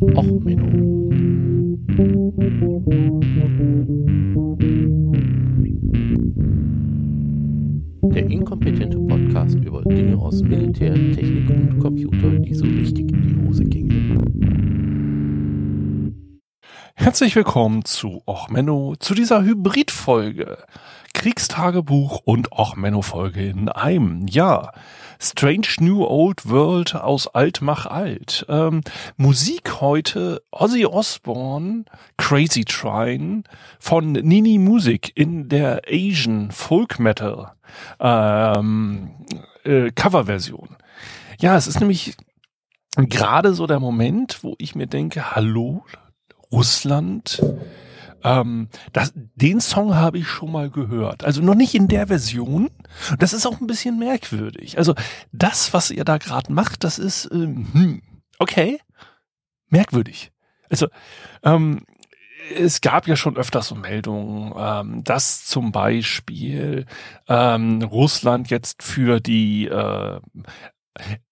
Och, Menno. Der inkompetente Podcast über Dinge aus Militär, Technik und Computer, die so richtig in die Hose gingen. Herzlich willkommen zu Och Menno, zu dieser Hybridfolge. Kriegstagebuch und Och Menno Folge in einem. Ja, Strange New Old World aus Alt mach alt. Ähm, Musik heute Ozzy Osbourne, Crazy Trine von Nini Music in der Asian Folk Metal ähm, äh, Coverversion. Ja, es ist nämlich gerade so der Moment, wo ich mir denke, hallo, Russland, ähm, das, den Song habe ich schon mal gehört. Also noch nicht in der Version. Das ist auch ein bisschen merkwürdig. Also das, was ihr da gerade macht, das ist ähm, hm, okay, merkwürdig. Also ähm, es gab ja schon öfter so Meldungen, ähm, dass zum Beispiel ähm, Russland jetzt für die äh,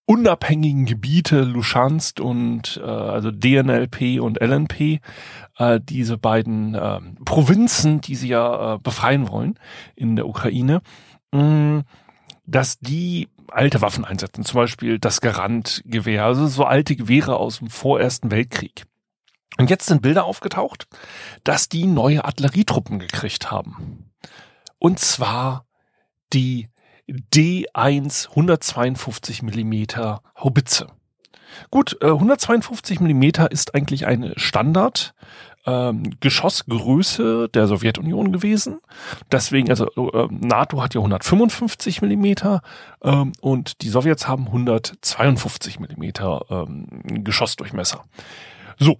unabhängigen Gebiete Luschansk und äh, also DNLP und LNP, äh, diese beiden äh, Provinzen, die sie ja äh, befreien wollen in der Ukraine, mh, mm, dass die alte Waffen einsetzen, zum Beispiel das Garant-Gewehr, also so alte Gewehre aus dem vorersten Weltkrieg. Und jetzt sind Bilder aufgetaucht, dass die neue Artillerietruppen gekriegt haben. Und zwar die D1 152 Millimeter Haubitze. Gut, 152 äh, Millimeter ist eigentlich eine Standard ähm, Geschossgröße der Sowjetunion gewesen. Deswegen, also äh, NATO hat ja 155 Millimeter ähm, und die Sowjets haben 152 Millimeter ähm, Geschossdurchmesser. So,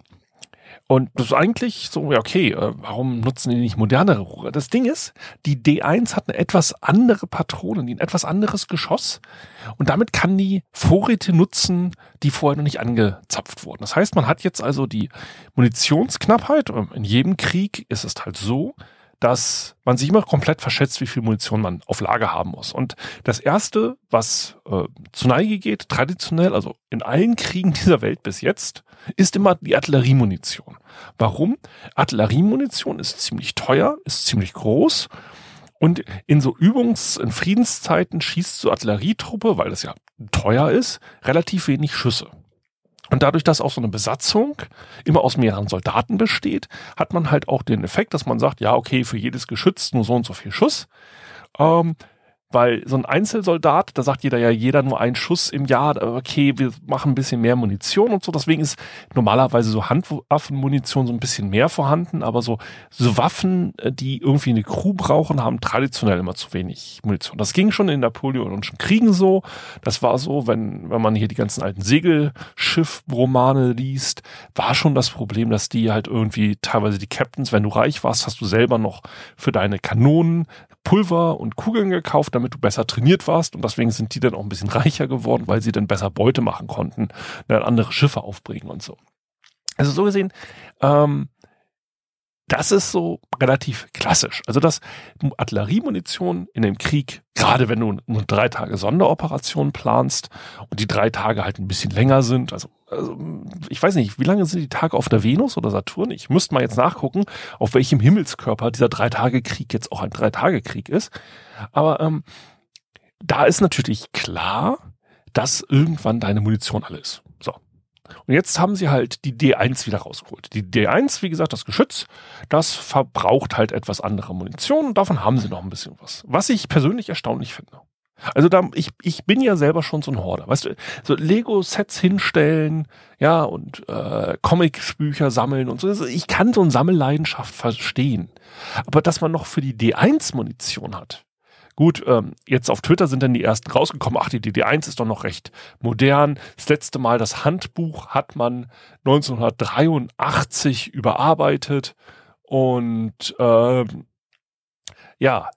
und das ist eigentlich so, ja, okay, äh, warum nutzen die nicht modernere Rohre? Das Ding ist, die D1 hat eine etwas andere Patrone, ein etwas anderes Geschoss. Und damit kann die Vorräte nutzen, die vorher noch nicht angezapft wurden. Das heißt, man hat jetzt also die Munitionsknappheit. In jedem Krieg ist es halt so, dass man sich immer komplett verschätzt, wie viel Munition man auf Lager haben muss. Und das erste, was äh, zu Neige geht, traditionell, also in allen Kriegen dieser Welt bis jetzt, ist immer die Artilleriemunition. Warum? Artilleriemunition ist ziemlich teuer, ist ziemlich groß. Und in so Übungs-, in Friedenszeiten schießt so Artillerietruppe, weil das ja teuer ist, relativ wenig Schüsse. Und dadurch, dass auch so eine Besatzung immer aus mehreren Soldaten besteht, hat man halt auch den Effekt, dass man sagt, ja, okay, für jedes Geschütz nur so und so viel Schuss. Ähm, weil so ein Einzelsoldat, da sagt jeder ja, jeder nur einen Schuss im Jahr, okay, wir machen ein bisschen mehr Munition und so. Deswegen ist normalerweise so Handwaffenmunition so ein bisschen mehr vorhanden, aber so, so Waffen, äh, die irgendwie eine Crew brauchen, haben traditionell immer zu wenig Munition. Das ging schon in napoleonischen Kriegen so. Das war so, wenn, wenn man hier die ganzen alten Segelschiff-Romane liest, war schon das Problem, dass die halt irgendwie teilweise die Captains, wenn du reich warst, hast du selber noch für deine Kanonen Pulver und Kugeln gekauft, damit du besser trainiert warst und deswegen sind die dann auch ein bisschen reicher geworden, weil sie dann besser Beute machen konnten, dann andere Schiffe aufbringen und so. Also so gesehen, ähm, das ist so relativ klassisch. Also dass Artilleriemunition in dem Krieg, gerade wenn du nur drei Tage Sonderoperation planst und die drei Tage halt ein bisschen länger sind, also, also ich weiß nicht, wie lange sind die Tage auf der Venus oder Saturn? Ich müsste mal jetzt nachgucken, auf welchem Himmelskörper dieser drei Tage Krieg jetzt auch ein drei Tage Krieg ist. Aber ähm, da ist natürlich klar, dass irgendwann deine Munition alle ist. Und jetzt haben sie halt die D1 wieder rausgeholt. Die D1, wie gesagt, das Geschütz, das verbraucht halt etwas andere Munition und davon haben sie noch ein bisschen was. Was ich persönlich erstaunlich finde. Also da, ich, ich bin ja selber schon so ein Horder. Weißt du, so Lego-Sets hinstellen, ja, und äh, Comics-Bücher sammeln und so. Also ich kann so eine Sammelleidenschaft verstehen. Aber dass man noch für die D1-Munition hat, Gut, ähm, jetzt auf Twitter sind dann die ersten rausgekommen, ach, die DD1 ist doch noch recht modern. Das letzte Mal das Handbuch hat man 1983 überarbeitet und ähm, ja,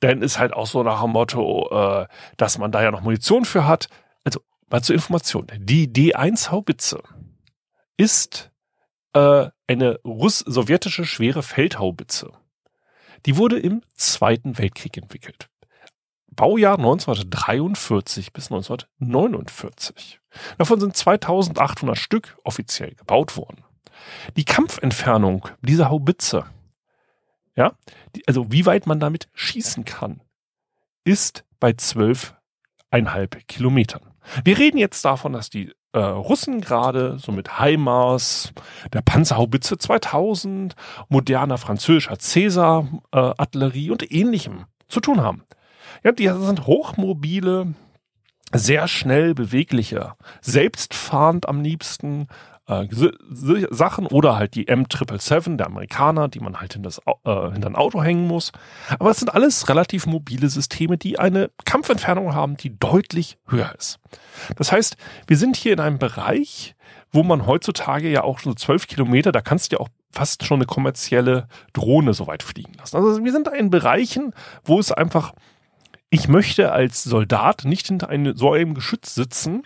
dann ist halt auch so nach dem Motto, äh, dass man da ja noch Munition für hat. Also mal zur Information, die D1 Haubitze ist äh, eine russ-sowjetische schwere Feldhaubitze. Die wurde im Zweiten Weltkrieg entwickelt. Baujahr 1943 bis 1949. Davon sind 2800 Stück offiziell gebaut worden. Die Kampfentfernung dieser Haubitze, ja, die, also wie weit man damit schießen kann, ist bei 12,5 Kilometern. Wir reden jetzt davon, dass die äh, Russen gerade so mit HIMARS, der Panzerhaubitze 2000, moderner französischer Cäsar-Artillerie äh, und ähnlichem zu tun haben. Ja, die sind hochmobile, sehr schnell bewegliche, selbstfahrend am liebsten äh, Sachen oder halt die M777 der Amerikaner, die man halt in das, äh, hinter ein Auto hängen muss. Aber es sind alles relativ mobile Systeme, die eine Kampfentfernung haben, die deutlich höher ist. Das heißt, wir sind hier in einem Bereich, wo man heutzutage ja auch so zwölf Kilometer, da kannst du ja auch fast schon eine kommerzielle Drohne so weit fliegen lassen. Also wir sind in Bereichen, wo es einfach, ich möchte als Soldat nicht hinter einem, so einem Geschütz sitzen,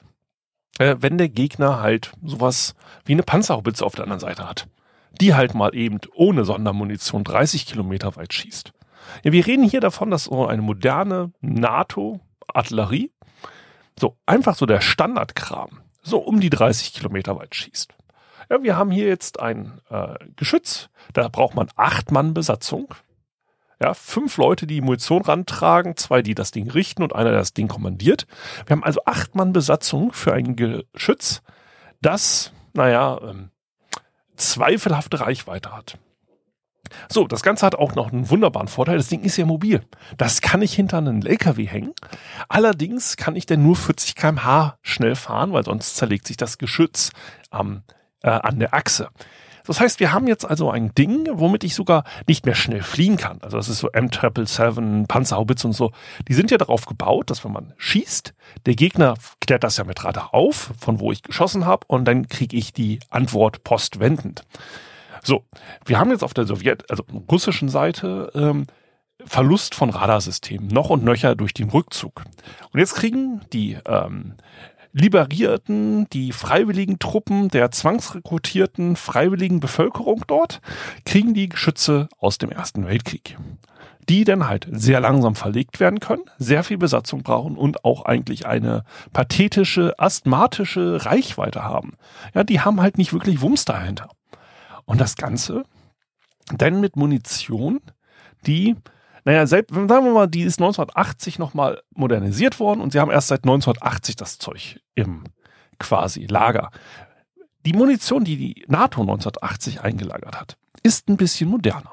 äh, wenn der Gegner halt sowas wie eine Panzerhaubitze auf der anderen Seite hat. Die halt mal eben ohne Sondermunition 30 Kilometer weit schießt. Ja, wir reden hier davon, dass so eine moderne NATO-Artillerie, so einfach so der Standardkram, so um die 30 Kilometer weit schießt. Ja, wir haben hier jetzt ein äh, Geschütz, da braucht man acht Mann Besatzung. Ja, fünf Leute, die Munition rantragen, zwei, die das Ding richten und einer, der das Ding kommandiert. Wir haben also acht Mann Besatzung für ein Geschütz, das, naja, ähm, zweifelhafte Reichweite hat. So, das Ganze hat auch noch einen wunderbaren Vorteil. Das Ding ist ja mobil. Das kann ich hinter einen LKW hängen. Allerdings kann ich denn nur 40 kmh schnell fahren, weil sonst zerlegt sich das Geschütz ähm, äh, an der Achse. Das heißt, wir haben jetzt also ein Ding, womit ich sogar nicht mehr schnell fliehen kann. Also das ist so M777, Panzerhaubitz und so. Die sind ja darauf gebaut, dass wenn man schießt, der Gegner klärt das ja mit Radar auf, von wo ich geschossen habe, und dann kriege ich die Antwort postwendend. So, wir haben jetzt auf der Sowjet, also russischen Seite, ähm, Verlust von Radarsystemen noch und nöcher durch den Rückzug. Und jetzt kriegen die ähm, liberierten die freiwilligen Truppen der zwangsrekrutierten freiwilligen Bevölkerung dort, kriegen die Geschütze aus dem Ersten Weltkrieg. Die dann halt sehr langsam verlegt werden können, sehr viel Besatzung brauchen und auch eigentlich eine pathetische, asthmatische Reichweite haben. Ja, die haben halt nicht wirklich Wumms dahinter. Und das Ganze dann mit Munition, die naja, selbst, sagen wir mal, die ist 1980 nochmal modernisiert worden und sie haben erst seit 1980 das Zeug im quasi Lager. Die Munition, die die NATO 1980 eingelagert hat, ist ein bisschen moderner.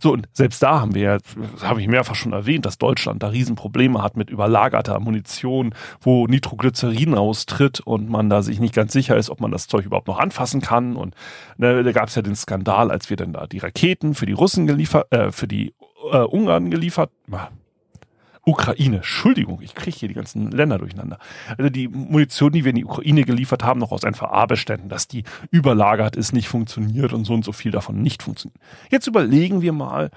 So, und selbst da haben wir ja, das habe ich mehrfach schon erwähnt, dass Deutschland da Riesenprobleme hat mit überlagerter Munition, wo Nitroglycerin austritt und man da sich nicht ganz sicher ist, ob man das Zeug überhaupt noch anfassen kann. Und ne, da gab es ja den Skandal, als wir dann da die Raketen für die Russen geliefert, äh, für die äh, Ungarn geliefert. Ukraine, Entschuldigung, ich kriege hier die ganzen Länder durcheinander. Also die Munition, die wir in die Ukraine geliefert haben, noch aus NVA-Beständen, dass die überlagert ist, nicht funktioniert und so und so viel davon nicht funktioniert. Jetzt überlegen wir mal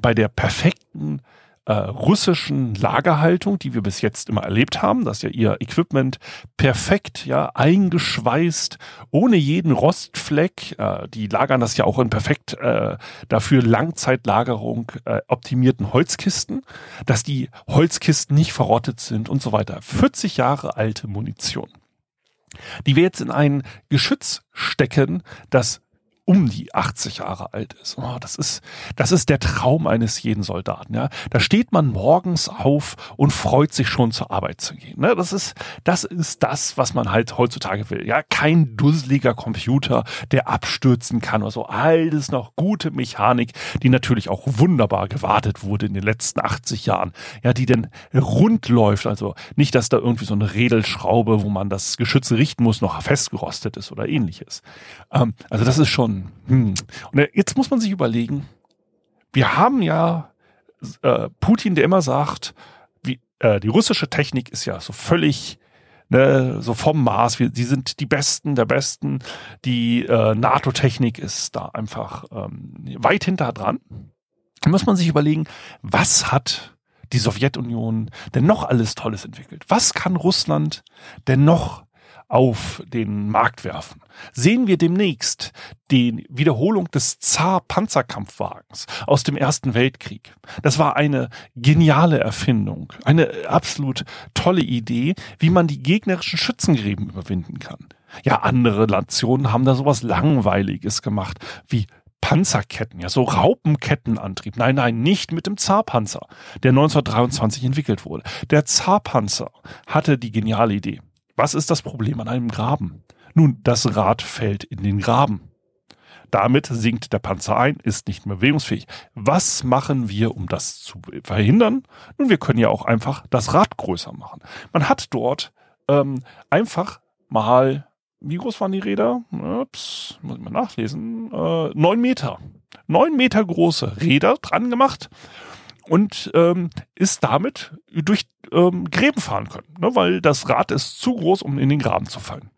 bei der perfekten äh, russischen Lagerhaltung, die wir bis jetzt immer erlebt haben, dass ja ihr Equipment perfekt ja eingeschweißt, ohne jeden Rostfleck. Äh, die lagern das ja auch in perfekt äh, dafür Langzeitlagerung äh, optimierten Holzkisten, dass die Holzkisten nicht verrottet sind und so weiter. 40 Jahre alte Munition die wir jetzt in ein Geschütz stecken, das um die 80 Jahre alt ist. Oh, das ist, das ist der Traum eines jeden Soldaten, ja. Da steht man morgens auf und freut sich schon zur Arbeit zu gehen. Ne? Das ist, das ist das, was man halt heutzutage will. Ja, kein dusseliger Computer, der abstürzen kann oder so. Alles noch gute Mechanik, die natürlich auch wunderbar gewartet wurde in den letzten 80 Jahren. Ja, die denn rund läuft. Also nicht, dass da irgendwie so eine Redelschraube, wo man das Geschütz richten muss, noch festgerostet ist oder ähnliches. Ähm, also das ist schon hm. Und jetzt muss man sich überlegen, wir haben ja äh, Putin, der immer sagt, wie, äh, die russische Technik ist ja so völlig ne, so vom Mars, wir, die sind die Besten der Besten, die äh, NATO-Technik ist da einfach ähm, weit hinter dran. Da muss man sich überlegen, was hat die Sowjetunion denn noch alles Tolles entwickelt? Was kann Russland denn noch auf den Markt werfen. Sehen wir demnächst die Wiederholung des Zar-Panzerkampfwagens aus dem Ersten Weltkrieg. Das war eine geniale Erfindung, eine absolut tolle Idee, wie man die gegnerischen Schützengräben überwinden kann. Ja, andere Nationen haben da sowas Langweiliges gemacht, wie Panzerketten, ja, so Raupenkettenantrieb. Nein, nein, nicht mit dem Zarpanzer, der 1923 entwickelt wurde. Der Zarpanzer hatte die geniale Idee. Was ist das Problem an einem Graben? Nun, das Rad fällt in den Graben. Damit sinkt der Panzer ein, ist nicht mehr bewegungsfähig. Was machen wir, um das zu verhindern? Nun, wir können ja auch einfach das Rad größer machen. Man hat dort ähm, einfach mal wie groß waren die Räder? Ups, muss ich mal nachlesen. Äh, neun Meter. Neun Meter große Räder dran gemacht und ähm, ist damit durch ähm, Gräben fahren können, ne, weil das Rad ist zu groß, um in den Graben zu fallen.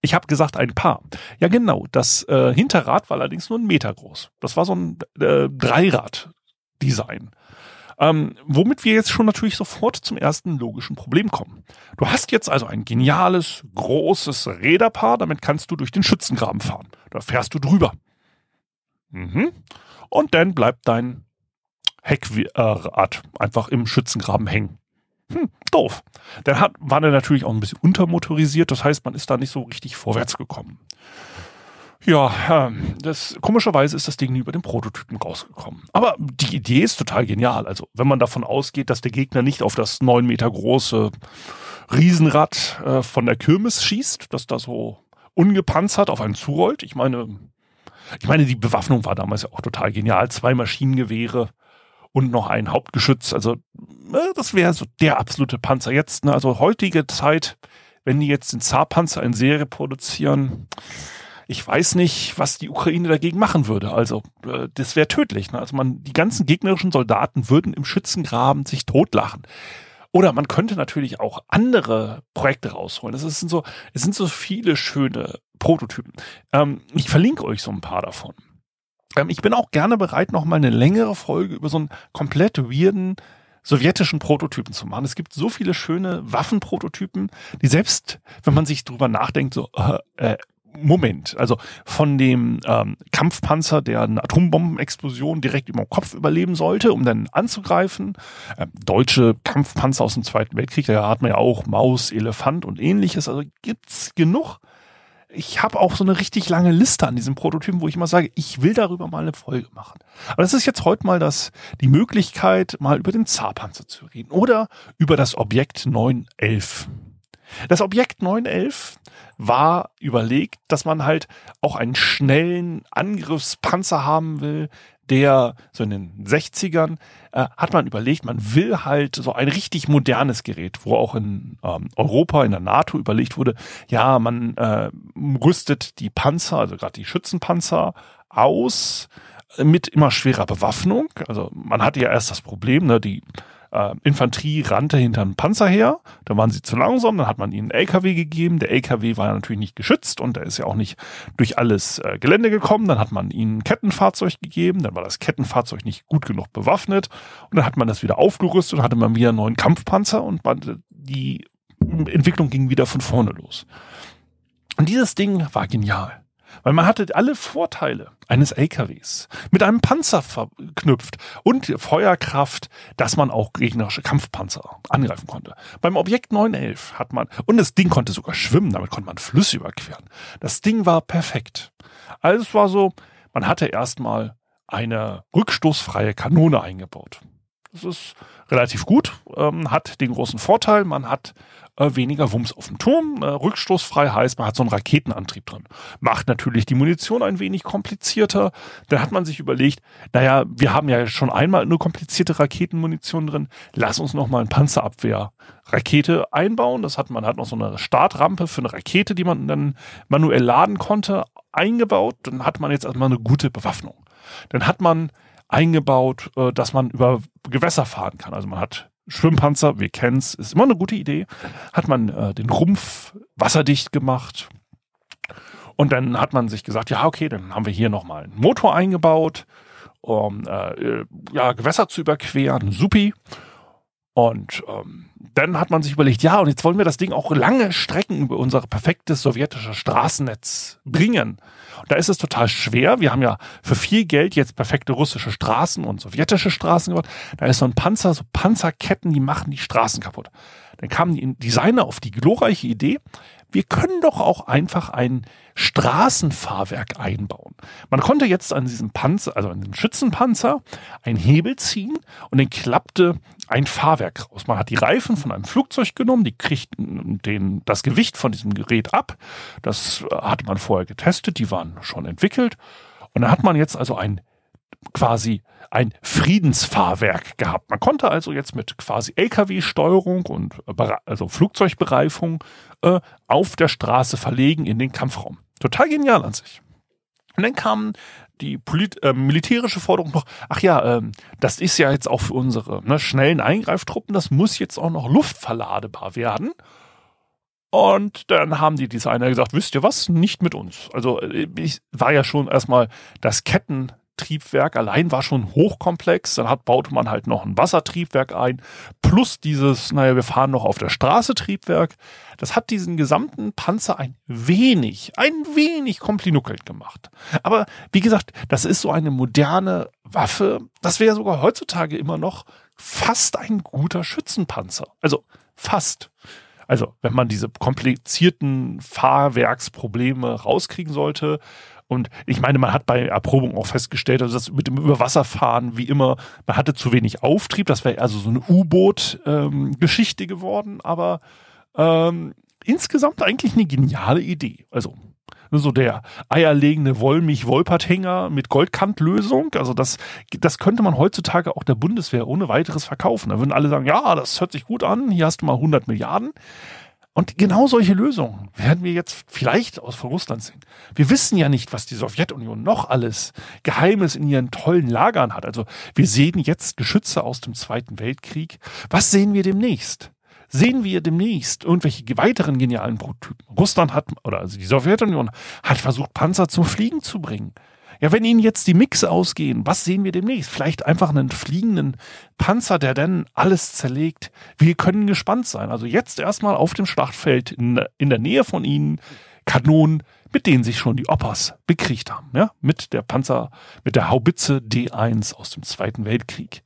Ich habe gesagt ein Paar. Ja genau, das äh, Hinterrad war allerdings nur ein Meter groß. Das war so ein äh, Dreirad-Design. Ähm, womit wir jetzt schon natürlich sofort zum ersten logischen Problem kommen. Du hast jetzt also ein geniales, großes Räderpaar, damit kannst du durch den Schützengraben fahren. Da fährst du drüber. Mhm. Und dann bleibt dein Heckrad einfach im Schützengraben hängen. Hm, doof. Dann hat, war der natürlich auch ein bisschen untermotorisiert, das heißt, man ist da nicht so richtig vorwärts gekommen. Ja, ähm, das, komischerweise ist das Ding nie über den Prototypen rausgekommen. Aber die Idee ist total genial. Also, wenn man davon ausgeht, dass der Gegner nicht auf das neun Meter große Riesenrad äh, von der Kirmes schießt, dass da so ungepanzert auf einen zurollt. Ich meine, ich meine, die Bewaffnung war damals ja auch total genial. Zwei Maschinengewehre und noch ein Hauptgeschütz. Also, äh, das wäre so der absolute Panzer jetzt. Ne? Also, heutige Zeit, wenn die jetzt den Zarpanzer in Serie produzieren, ich weiß nicht, was die Ukraine dagegen machen würde. Also äh, das wäre tödlich. Ne? Also man, die ganzen gegnerischen Soldaten würden im Schützengraben sich totlachen. Oder man könnte natürlich auch andere Projekte rausholen. Das sind so, es sind so viele schöne Prototypen. Ähm, ich verlinke euch so ein paar davon. Ähm, ich bin auch gerne bereit, noch mal eine längere Folge über so einen komplett weirden sowjetischen Prototypen zu machen. Es gibt so viele schöne Waffenprototypen, die selbst, wenn man sich drüber nachdenkt, so äh, äh Moment. Also von dem ähm, Kampfpanzer, der eine Atombombenexplosion direkt über dem Kopf überleben sollte, um dann anzugreifen. Ähm, deutsche Kampfpanzer aus dem Zweiten Weltkrieg, da hat man ja auch Maus, Elefant und ähnliches. Also gibt's genug. Ich habe auch so eine richtig lange Liste an diesen Prototypen, wo ich immer sage, ich will darüber mal eine Folge machen. Aber das ist jetzt heute mal das, die Möglichkeit, mal über den Zarpanzer zu reden oder über das Objekt 911. Das Objekt 911 war überlegt, dass man halt auch einen schnellen Angriffspanzer haben will, der so in den 60ern äh, hat man überlegt, man will halt so ein richtig modernes Gerät, wo auch in ähm, Europa, in der NATO überlegt wurde, ja, man äh, rüstet die Panzer, also gerade die Schützenpanzer aus mit immer schwerer Bewaffnung. Also man hatte ja erst das Problem, ne, die äh, Infanterie rannte hinter einem Panzer her, da waren sie zu langsam, dann hat man ihnen einen LKW gegeben, der LKW war natürlich nicht geschützt und er ist ja auch nicht durch alles äh, Gelände gekommen, dann hat man ihnen ein Kettenfahrzeug gegeben, dann war das Kettenfahrzeug nicht gut genug bewaffnet. Und dann hat man das wieder aufgerüstet und hatte man wieder einen neuen Kampfpanzer und man, die Entwicklung ging wieder von vorne los. Und dieses Ding war genial. Weil man hatte alle Vorteile eines LKWs mit einem Panzer verknüpft und Feuerkraft, dass man auch gegnerische Kampfpanzer angreifen konnte. Beim Objekt 911 hat man, und das Ding konnte sogar schwimmen, damit konnte man Flüsse überqueren. Das Ding war perfekt. Also es war so, man hatte erstmal eine rückstoßfreie Kanone eingebaut. Das ist relativ gut, ähm, hat den großen Vorteil, man hat äh, weniger Wumms auf dem Turm. Äh, rückstoßfrei heißt, man hat so einen Raketenantrieb drin. Macht natürlich die Munition ein wenig komplizierter. Dann hat man sich überlegt, naja, wir haben ja schon einmal eine komplizierte Raketenmunition drin. Lass uns noch mal ein Panzerabwehr-Rakete einbauen. Das hat man hat noch so eine Startrampe für eine Rakete, die man dann manuell laden konnte, eingebaut. Dann hat man jetzt erstmal eine gute Bewaffnung. Dann hat man eingebaut, äh, dass man über Gewässer fahren kann. Also man hat Schwimmpanzer, wir kennen's, ist immer eine gute Idee. Hat man äh, den Rumpf wasserdicht gemacht. Und dann hat man sich gesagt, ja, okay, dann haben wir hier nochmal einen Motor eingebaut, um äh, ja, Gewässer zu überqueren. Supi. Und ähm, dann hat man sich überlegt, ja, und jetzt wollen wir das Ding auch lange Strecken über unser perfektes sowjetisches Straßennetz bringen. Und da ist es total schwer. Wir haben ja für viel Geld jetzt perfekte russische Straßen und sowjetische Straßen gebaut. Da ist so ein Panzer, so Panzerketten, die machen die Straßen kaputt. Dann kamen die Designer auf die glorreiche Idee, wir können doch auch einfach ein Straßenfahrwerk einbauen. Man konnte jetzt an diesem Panzer, also an dem Schützenpanzer, einen Hebel ziehen und den klappte ein Fahrwerk raus. Man hat die Reifen von einem Flugzeug genommen, die kriegten den, das Gewicht von diesem Gerät ab. Das hatte man vorher getestet, die waren schon entwickelt. Und da hat man jetzt also ein quasi ein Friedensfahrwerk gehabt. Man konnte also jetzt mit quasi LKW-Steuerung und also Flugzeugbereifung äh, auf der Straße verlegen in den Kampfraum. Total genial an sich. Und dann kam die Polit äh, militärische Forderung noch, ach ja, ähm, das ist ja jetzt auch für unsere ne, schnellen Eingreiftruppen, das muss jetzt auch noch luftverladebar werden. Und dann haben die Designer gesagt, wisst ihr was, nicht mit uns. Also äh, ich war ja schon erstmal das Ketten Triebwerk allein war schon hochkomplex. Dann hat, baute man halt noch ein Wassertriebwerk ein, plus dieses, naja, wir fahren noch auf der Straße Triebwerk. Das hat diesen gesamten Panzer ein wenig, ein wenig komplinuckelt gemacht. Aber wie gesagt, das ist so eine moderne Waffe. Das wäre sogar heutzutage immer noch fast ein guter Schützenpanzer. Also fast. Also, wenn man diese komplizierten Fahrwerksprobleme rauskriegen sollte, und ich meine, man hat bei Erprobung auch festgestellt, also das mit dem Überwasserfahren, wie immer, man hatte zu wenig Auftrieb. Das wäre also so eine U-Boot-Geschichte ähm, geworden, aber ähm, insgesamt eigentlich eine geniale Idee. Also so der eierlegende Wollmilch-Wolperthänger mit Goldkantlösung. Also das, das könnte man heutzutage auch der Bundeswehr ohne weiteres verkaufen. Da würden alle sagen, ja, das hört sich gut an, hier hast du mal 100 Milliarden. Und genau solche Lösungen werden wir jetzt vielleicht aus von Russland sehen. Wir wissen ja nicht, was die Sowjetunion noch alles Geheimes in ihren tollen Lagern hat. Also wir sehen jetzt Geschütze aus dem Zweiten Weltkrieg. Was sehen wir demnächst? Sehen wir demnächst irgendwelche weiteren genialen Prototypen? Russland hat, oder also die Sowjetunion hat versucht, Panzer zum Fliegen zu bringen. Ja, wenn Ihnen jetzt die Mix ausgehen, was sehen wir demnächst? Vielleicht einfach einen fliegenden Panzer, der dann alles zerlegt. Wir können gespannt sein. Also jetzt erstmal auf dem Schlachtfeld in, in der Nähe von Ihnen Kanonen, mit denen sich schon die Oppas bekriegt haben. Ja, mit der Panzer, mit der Haubitze D1 aus dem Zweiten Weltkrieg.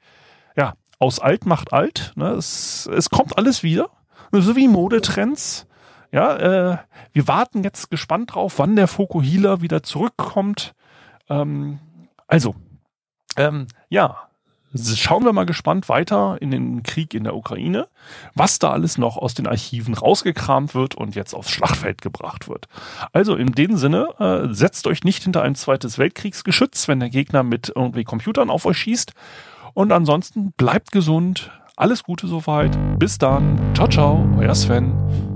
Ja, aus alt macht alt. Ne? Es, es kommt alles wieder. So wie Modetrends. Ja, äh, wir warten jetzt gespannt drauf, wann der Fokuhila wieder zurückkommt. Ähm, also, ähm, ja, schauen wir mal gespannt weiter in den Krieg in der Ukraine, was da alles noch aus den Archiven rausgekramt wird und jetzt aufs Schlachtfeld gebracht wird. Also in dem Sinne, äh, setzt euch nicht hinter ein zweites Weltkriegsgeschütz, wenn der Gegner mit irgendwie Computern auf euch schießt. Und ansonsten bleibt gesund. Alles Gute soweit. Bis dann. Ciao, ciao. Euer Sven.